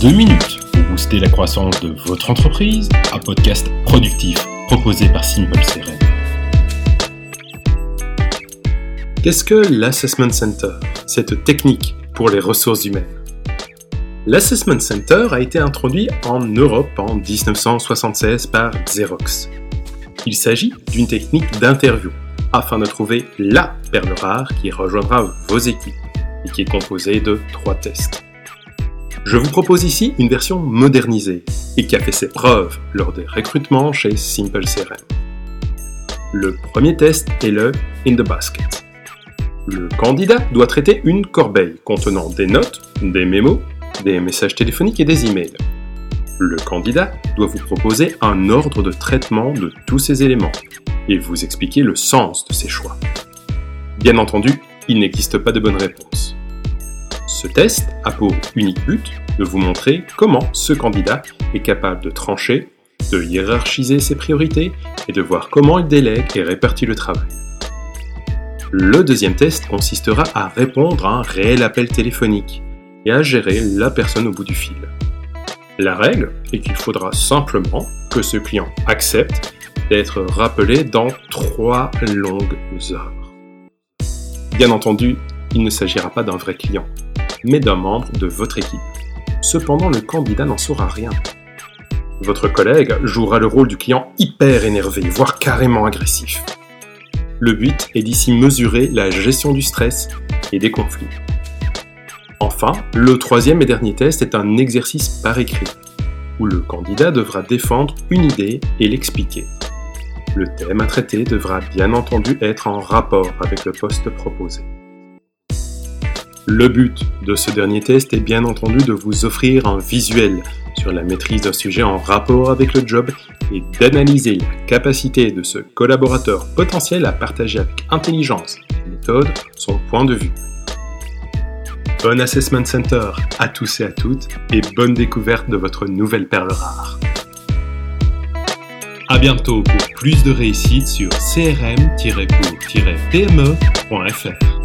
deux minutes pour booster la croissance de votre entreprise, un podcast productif proposé par Simple CRM. Qu'est-ce que l'Assessment Center, cette technique pour les ressources humaines? L'Assessment Center a été introduit en Europe en 1976 par Xerox. Il s'agit d'une technique d'interview afin de trouver la perle rare qui rejoindra vos équipes et qui est composée de trois tests. Je vous propose ici une version modernisée et qui a fait ses preuves lors des recrutements chez Simple CRM. Le premier test est le In the Basket. Le candidat doit traiter une corbeille contenant des notes, des mémos, des messages téléphoniques et des emails. Le candidat doit vous proposer un ordre de traitement de tous ces éléments et vous expliquer le sens de ces choix. Bien entendu, il n'existe pas de bonne réponse. Ce test a pour unique but de vous montrer comment ce candidat est capable de trancher, de hiérarchiser ses priorités et de voir comment il délègue et répartit le travail. Le deuxième test consistera à répondre à un réel appel téléphonique et à gérer la personne au bout du fil. La règle est qu'il faudra simplement que ce client accepte d'être rappelé dans trois longues heures. Bien entendu, il ne s'agira pas d'un vrai client, mais d'un membre de votre équipe. Cependant, le candidat n'en saura rien. Votre collègue jouera le rôle du client hyper énervé, voire carrément agressif. Le but est d'ici mesurer la gestion du stress et des conflits. Enfin, le troisième et dernier test est un exercice par écrit, où le candidat devra défendre une idée et l'expliquer. Le thème à traiter devra bien entendu être en rapport avec le poste proposé. Le but de ce dernier test est bien entendu de vous offrir un visuel sur la maîtrise d'un sujet en rapport avec le job et d'analyser la capacité de ce collaborateur potentiel à partager avec intelligence méthode son point de vue. Bon Assessment Center à tous et à toutes et bonne découverte de votre nouvelle perle rare. A bientôt pour plus de réussite sur crm-pour-pme.fr.